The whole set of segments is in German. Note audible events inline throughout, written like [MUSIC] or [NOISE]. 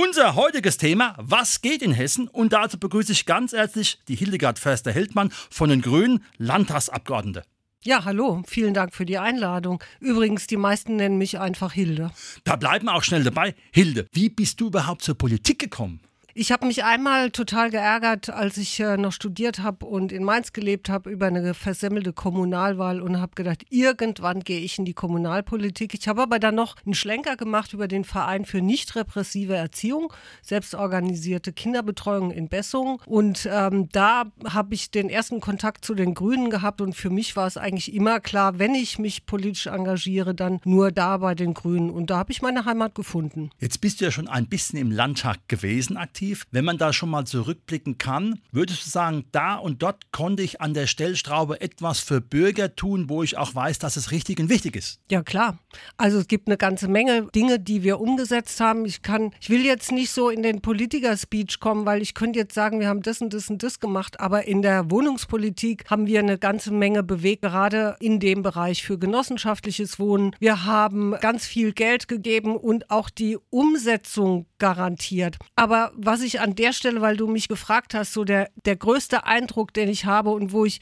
Unser heutiges Thema, was geht in Hessen? Und dazu begrüße ich ganz herzlich die Hildegard Förster-Heldmann von den Grünen, Landtagsabgeordnete. Ja, hallo, vielen Dank für die Einladung. Übrigens, die meisten nennen mich einfach Hilde. Da bleiben wir auch schnell dabei. Hilde, wie bist du überhaupt zur Politik gekommen? Ich habe mich einmal total geärgert, als ich äh, noch studiert habe und in Mainz gelebt habe, über eine versemmelte Kommunalwahl und habe gedacht, irgendwann gehe ich in die Kommunalpolitik. Ich habe aber dann noch einen Schlenker gemacht über den Verein für nicht repressive Erziehung, selbstorganisierte Kinderbetreuung in Bessung. Und ähm, da habe ich den ersten Kontakt zu den Grünen gehabt und für mich war es eigentlich immer klar, wenn ich mich politisch engagiere, dann nur da bei den Grünen. Und da habe ich meine Heimat gefunden. Jetzt bist du ja schon ein bisschen im Landtag gewesen aktiv aktiv. Wenn man da schon mal zurückblicken kann, würdest du sagen, da und dort konnte ich an der Stellstraube etwas für Bürger tun, wo ich auch weiß, dass es richtig und wichtig ist? Ja, klar. Also es gibt eine ganze Menge Dinge, die wir umgesetzt haben. Ich kann, ich will jetzt nicht so in den Politiker-Speech kommen, weil ich könnte jetzt sagen, wir haben das und das und das gemacht, aber in der Wohnungspolitik haben wir eine ganze Menge bewegt, gerade in dem Bereich für genossenschaftliches Wohnen. Wir haben ganz viel Geld gegeben und auch die Umsetzung garantiert. Aber was ich an der Stelle, weil du mich gefragt hast, so der, der größte Eindruck, den ich habe und wo ich,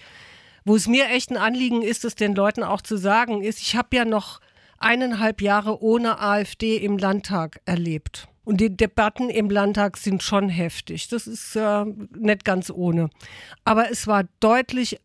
wo es mir echt ein Anliegen ist, es den Leuten auch zu sagen, ist, ich habe ja noch eineinhalb Jahre ohne AfD im Landtag erlebt. Und die Debatten im Landtag sind schon heftig. Das ist äh, nicht ganz ohne. Aber es war deutlich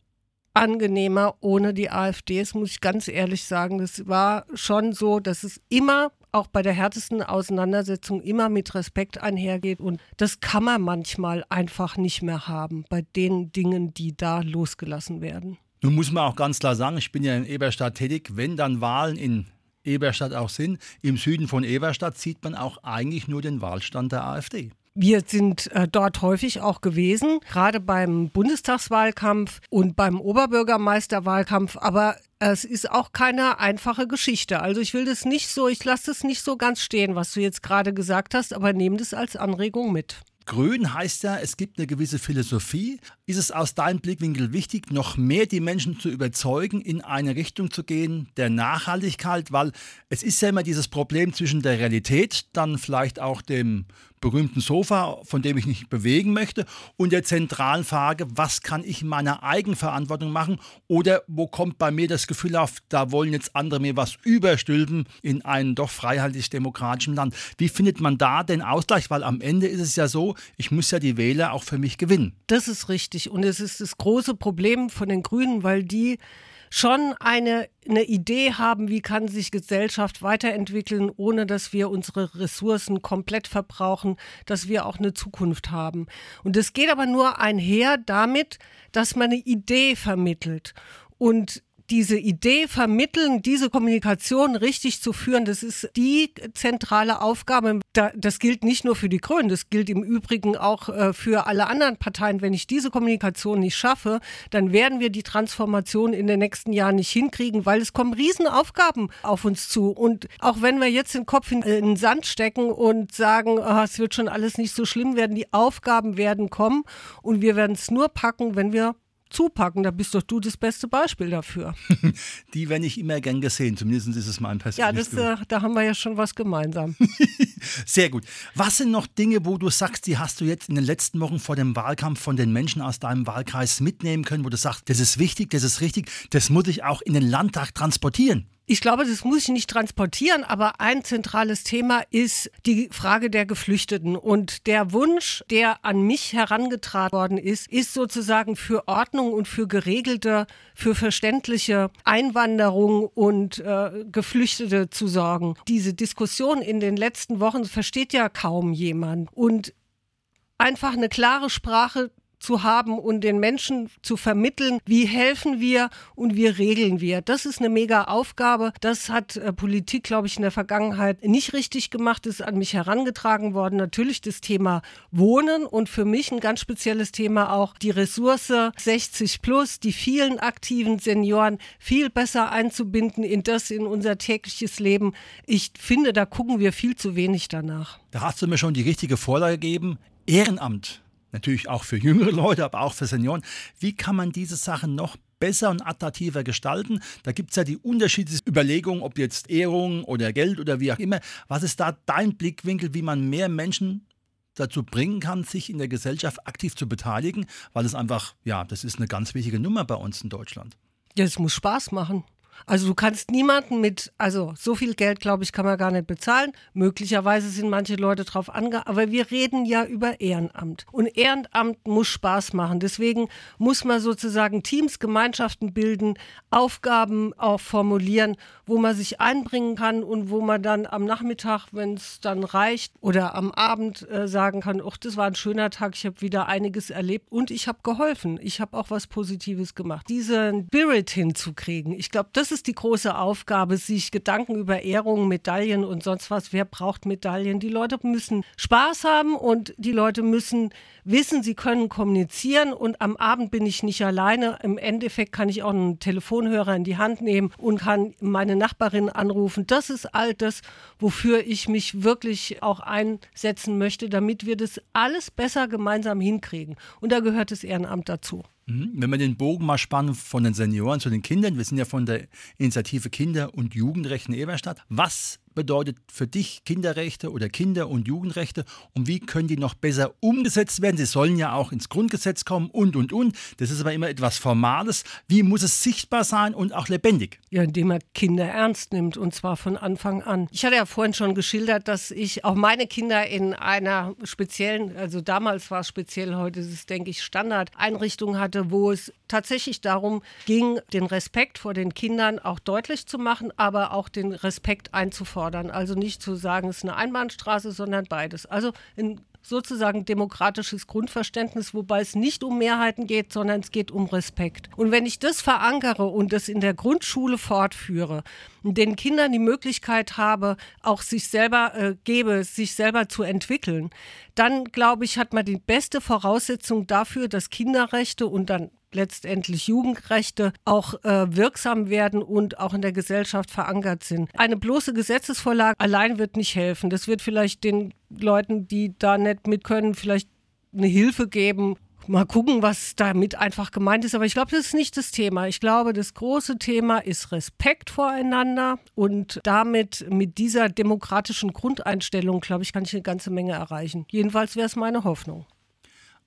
angenehmer ohne die AfD. Das muss ich ganz ehrlich sagen. Das war schon so, dass es immer auch bei der härtesten Auseinandersetzung immer mit Respekt einhergeht. Und das kann man manchmal einfach nicht mehr haben bei den Dingen, die da losgelassen werden. Nun muss man auch ganz klar sagen, ich bin ja in Eberstadt tätig. Wenn dann Wahlen in Eberstadt auch sind, im Süden von Eberstadt sieht man auch eigentlich nur den Wahlstand der AfD. Wir sind äh, dort häufig auch gewesen, gerade beim Bundestagswahlkampf und beim Oberbürgermeisterwahlkampf. Aber es ist auch keine einfache Geschichte. Also ich will das nicht so, ich lasse das nicht so ganz stehen, was du jetzt gerade gesagt hast, aber nehme das als Anregung mit. Grün heißt ja, es gibt eine gewisse Philosophie. Ist es aus deinem Blickwinkel wichtig, noch mehr die Menschen zu überzeugen, in eine Richtung zu gehen der Nachhaltigkeit? Weil es ist ja immer dieses Problem zwischen der Realität, dann vielleicht auch dem berühmten Sofa, von dem ich nicht bewegen möchte, und der zentralen Frage, was kann ich in meiner Eigenverantwortung machen oder wo kommt bei mir das Gefühl auf, da wollen jetzt andere mir was überstülpen in einem doch freiheitlich-demokratischen Land. Wie findet man da den Ausgleich? Weil am Ende ist es ja so, ich muss ja die Wähler auch für mich gewinnen. Das ist richtig und es ist das große Problem von den Grünen, weil die schon eine, eine Idee haben, wie kann sich Gesellschaft weiterentwickeln, ohne dass wir unsere Ressourcen komplett verbrauchen, dass wir auch eine Zukunft haben. Und es geht aber nur einher damit, dass man eine Idee vermittelt. Und diese Idee vermitteln, diese Kommunikation richtig zu führen, das ist die zentrale Aufgabe. Das gilt nicht nur für die Grünen, das gilt im Übrigen auch äh, für alle anderen Parteien. Wenn ich diese Kommunikation nicht schaffe, dann werden wir die Transformation in den nächsten Jahren nicht hinkriegen, weil es kommen Riesenaufgaben auf uns zu. Und auch wenn wir jetzt den Kopf in den Sand stecken und sagen, oh, es wird schon alles nicht so schlimm werden, die Aufgaben werden kommen und wir werden es nur packen, wenn wir zupacken. Da bist doch du das beste Beispiel dafür. [LAUGHS] Die werde ich immer gern gesehen. Zumindest ist es mein persönliches Ja, das, äh, da haben wir ja schon was gemeinsam. [LAUGHS] Sehr gut. Was sind noch Dinge, wo du sagst, die hast du jetzt in den letzten Wochen vor dem Wahlkampf von den Menschen aus deinem Wahlkreis mitnehmen können, wo du sagst, das ist wichtig, das ist richtig, das muss ich auch in den Landtag transportieren? Ich glaube, das muss ich nicht transportieren, aber ein zentrales Thema ist die Frage der Geflüchteten. Und der Wunsch, der an mich herangetragen worden ist, ist sozusagen für Ordnung und für geregelte, für verständliche Einwanderung und äh, Geflüchtete zu sorgen. Diese Diskussion in den letzten Wochen versteht ja kaum jemand. Und einfach eine klare Sprache zu haben und den Menschen zu vermitteln, wie helfen wir und wie regeln wir. Das ist eine mega Aufgabe. Das hat äh, Politik, glaube ich, in der Vergangenheit nicht richtig gemacht, ist an mich herangetragen worden. Natürlich das Thema Wohnen und für mich ein ganz spezielles Thema auch die Ressource 60 plus, die vielen aktiven Senioren viel besser einzubinden in das, in unser tägliches Leben. Ich finde, da gucken wir viel zu wenig danach. Da hast du mir schon die richtige Vorlage gegeben. Ehrenamt. Natürlich auch für jüngere Leute, aber auch für Senioren. Wie kann man diese Sachen noch besser und attraktiver gestalten? Da gibt es ja die unterschiedlichen Überlegungen, ob jetzt Ehrung oder Geld oder wie auch immer. Was ist da dein Blickwinkel, wie man mehr Menschen dazu bringen kann, sich in der Gesellschaft aktiv zu beteiligen? Weil es einfach, ja, das ist eine ganz wichtige Nummer bei uns in Deutschland. Ja, es muss Spaß machen. Also du kannst niemanden mit, also so viel Geld, glaube ich, kann man gar nicht bezahlen. Möglicherweise sind manche Leute drauf ange, aber wir reden ja über Ehrenamt. Und Ehrenamt muss Spaß machen. Deswegen muss man sozusagen Teams, Gemeinschaften bilden, Aufgaben auch formulieren, wo man sich einbringen kann und wo man dann am Nachmittag, wenn es dann reicht, oder am Abend äh, sagen kann, ach, das war ein schöner Tag, ich habe wieder einiges erlebt und ich habe geholfen. Ich habe auch was Positives gemacht. Diesen Spirit hinzukriegen, ich glaube, das ist die große Aufgabe, sich Gedanken über Ehrungen, Medaillen und sonst was. Wer braucht Medaillen? Die Leute müssen Spaß haben und die Leute müssen wissen, sie können kommunizieren und am Abend bin ich nicht alleine. Im Endeffekt kann ich auch einen Telefonhörer in die Hand nehmen und kann meine Nachbarin anrufen. Das ist all das, wofür ich mich wirklich auch einsetzen möchte, damit wir das alles besser gemeinsam hinkriegen. Und da gehört das Ehrenamt dazu. Mhm. Wenn wir den Bogen mal spannen von den Senioren zu den Kindern, wir sind ja von der Initiative Kinder- und Jugendrechte in Eberstadt. Was bedeutet für dich Kinderrechte oder Kinder- und Jugendrechte und wie können die noch besser umgesetzt werden? Sie sollen ja auch ins Grundgesetz kommen und, und, und. Das ist aber immer etwas Formales. Wie muss es sichtbar sein und auch lebendig? Ja, indem er Kinder ernst nimmt und zwar von Anfang an. Ich hatte ja vorhin schon geschildert, dass ich auch meine Kinder in einer speziellen, also damals war es speziell, heute ist es, denke ich, Standard-Einrichtung hatte, wo es tatsächlich darum ging, den Respekt vor den Kindern auch deutlich zu machen, aber auch den Respekt einzufordern fordern. Also nicht zu sagen, es ist eine Einbahnstraße, sondern beides. Also ein sozusagen demokratisches Grundverständnis, wobei es nicht um Mehrheiten geht, sondern es geht um Respekt. Und wenn ich das verankere und das in der Grundschule fortführe, den Kindern die Möglichkeit habe, auch sich selber äh, gebe, sich selber zu entwickeln, dann glaube ich, hat man die beste Voraussetzung dafür, dass Kinderrechte und dann letztendlich Jugendrechte auch äh, wirksam werden und auch in der Gesellschaft verankert sind. Eine bloße Gesetzesvorlage allein wird nicht helfen. Das wird vielleicht den Leuten, die da nicht mit können, vielleicht eine Hilfe geben. Mal gucken, was damit einfach gemeint ist. Aber ich glaube, das ist nicht das Thema. Ich glaube, das große Thema ist Respekt voreinander und damit mit dieser demokratischen Grundeinstellung, glaube ich, kann ich eine ganze Menge erreichen. Jedenfalls wäre es meine Hoffnung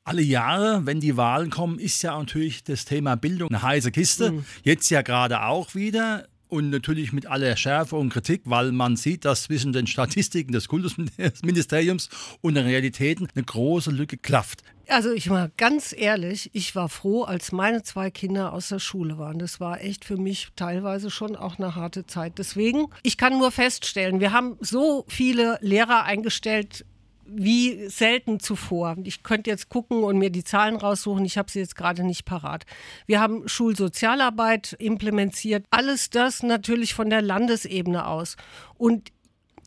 alle Jahre, wenn die Wahlen kommen, ist ja natürlich das Thema Bildung eine heiße Kiste. Mhm. Jetzt ja gerade auch wieder. Und natürlich mit aller Schärfe und Kritik, weil man sieht, dass zwischen den Statistiken des Kultusministeriums und den Realitäten eine große Lücke klafft. Also ich war ganz ehrlich, ich war froh, als meine zwei Kinder aus der Schule waren. Das war echt für mich teilweise schon auch eine harte Zeit. Deswegen, ich kann nur feststellen, wir haben so viele Lehrer eingestellt, wie selten zuvor. Ich könnte jetzt gucken und mir die Zahlen raussuchen. Ich habe sie jetzt gerade nicht parat. Wir haben Schulsozialarbeit implementiert. Alles das natürlich von der Landesebene aus. Und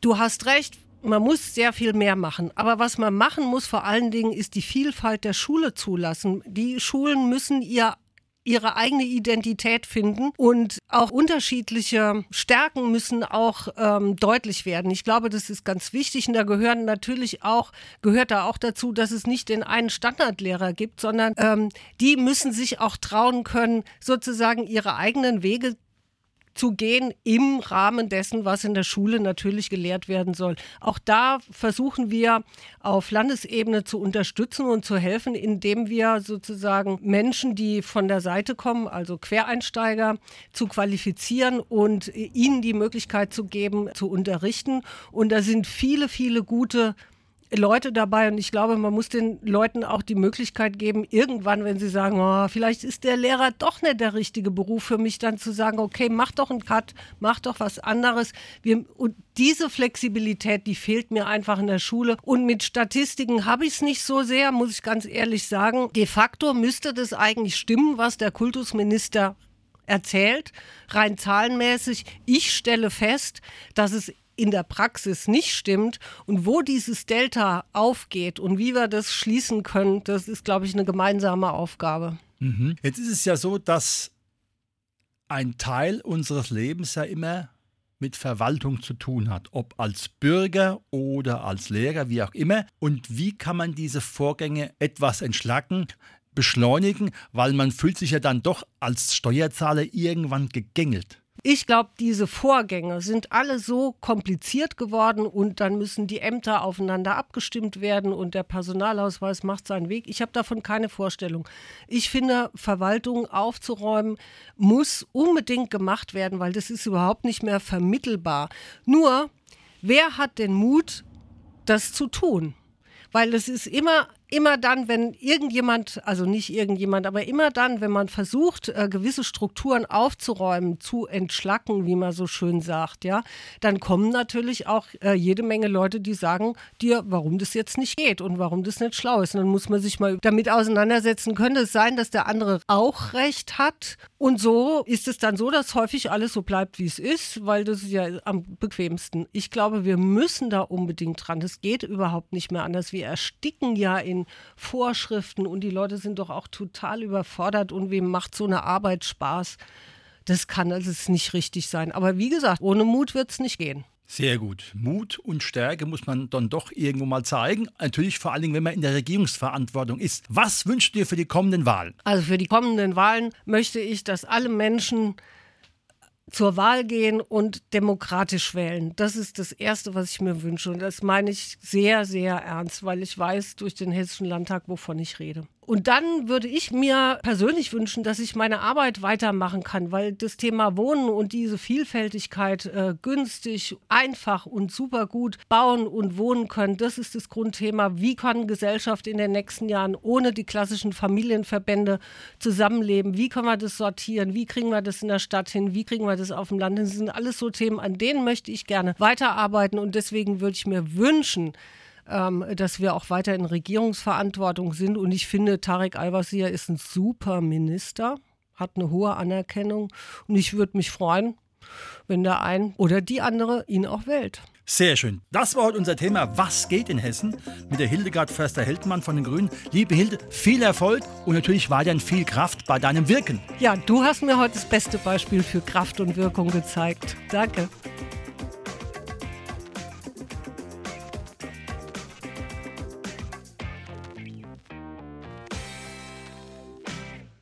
du hast recht, man muss sehr viel mehr machen. Aber was man machen muss vor allen Dingen, ist die Vielfalt der Schule zulassen. Die Schulen müssen ihr ihre eigene Identität finden und auch unterschiedliche Stärken müssen auch ähm, deutlich werden. Ich glaube, das ist ganz wichtig und da gehören natürlich auch, gehört da auch dazu, dass es nicht den einen Standardlehrer gibt, sondern ähm, die müssen sich auch trauen können, sozusagen ihre eigenen Wege zu gehen im Rahmen dessen, was in der Schule natürlich gelehrt werden soll. Auch da versuchen wir auf Landesebene zu unterstützen und zu helfen, indem wir sozusagen Menschen, die von der Seite kommen, also Quereinsteiger, zu qualifizieren und ihnen die Möglichkeit zu geben, zu unterrichten. Und da sind viele, viele gute Leute dabei und ich glaube, man muss den Leuten auch die Möglichkeit geben, irgendwann, wenn sie sagen, oh, vielleicht ist der Lehrer doch nicht der richtige Beruf für mich, dann zu sagen, okay, mach doch einen Cut, mach doch was anderes. Wir, und diese Flexibilität, die fehlt mir einfach in der Schule. Und mit Statistiken habe ich es nicht so sehr, muss ich ganz ehrlich sagen. De facto müsste das eigentlich stimmen, was der Kultusminister erzählt, rein zahlenmäßig. Ich stelle fest, dass es in der Praxis nicht stimmt und wo dieses Delta aufgeht und wie wir das schließen können, das ist, glaube ich, eine gemeinsame Aufgabe. Mhm. Jetzt ist es ja so, dass ein Teil unseres Lebens ja immer mit Verwaltung zu tun hat, ob als Bürger oder als Lehrer, wie auch immer. Und wie kann man diese Vorgänge etwas entschlacken, beschleunigen, weil man fühlt sich ja dann doch als Steuerzahler irgendwann gegängelt. Ich glaube, diese Vorgänge sind alle so kompliziert geworden und dann müssen die Ämter aufeinander abgestimmt werden und der Personalausweis macht seinen Weg. Ich habe davon keine Vorstellung. Ich finde, Verwaltung aufzuräumen muss unbedingt gemacht werden, weil das ist überhaupt nicht mehr vermittelbar. Nur, wer hat den Mut, das zu tun? Weil es ist immer immer dann, wenn irgendjemand, also nicht irgendjemand, aber immer dann, wenn man versucht, äh, gewisse Strukturen aufzuräumen, zu entschlacken, wie man so schön sagt, ja, dann kommen natürlich auch äh, jede Menge Leute, die sagen dir, warum das jetzt nicht geht und warum das nicht schlau ist. Und dann muss man sich mal damit auseinandersetzen. Könnte es sein, dass der andere auch recht hat? Und so ist es dann so, dass häufig alles so bleibt, wie es ist, weil das ist ja am bequemsten. Ich glaube, wir müssen da unbedingt dran. Das geht überhaupt nicht mehr anders. Wir ersticken ja in den Vorschriften und die Leute sind doch auch total überfordert und wem macht so eine Arbeit Spaß? Das kann also nicht richtig sein. Aber wie gesagt, ohne Mut wird es nicht gehen. Sehr gut. Mut und Stärke muss man dann doch irgendwo mal zeigen. Natürlich vor allen Dingen, wenn man in der Regierungsverantwortung ist. Was wünschst du dir für die kommenden Wahlen? Also für die kommenden Wahlen möchte ich, dass alle Menschen zur Wahl gehen und demokratisch wählen. Das ist das Erste, was ich mir wünsche. Und das meine ich sehr, sehr ernst, weil ich weiß durch den Hessischen Landtag, wovon ich rede. Und dann würde ich mir persönlich wünschen, dass ich meine Arbeit weitermachen kann, weil das Thema Wohnen und diese Vielfältigkeit äh, günstig, einfach und super gut bauen und wohnen können, das ist das Grundthema. Wie kann Gesellschaft in den nächsten Jahren ohne die klassischen Familienverbände zusammenleben? Wie können wir das sortieren? Wie kriegen wir das in der Stadt hin? Wie kriegen wir das auf dem Land hin? Das sind alles so Themen, an denen möchte ich gerne weiterarbeiten und deswegen würde ich mir wünschen, ähm, dass wir auch weiter in Regierungsverantwortung sind. Und ich finde, Tarek Al-Wazir ist ein super Minister, hat eine hohe Anerkennung. Und ich würde mich freuen, wenn der ein oder die andere ihn auch wählt. Sehr schön. Das war heute unser Thema Was geht in Hessen mit der Hildegard Förster-Heldmann von den Grünen. Liebe Hilde, viel Erfolg und natürlich weiterhin viel Kraft bei deinem Wirken. Ja, du hast mir heute das beste Beispiel für Kraft und Wirkung gezeigt. Danke.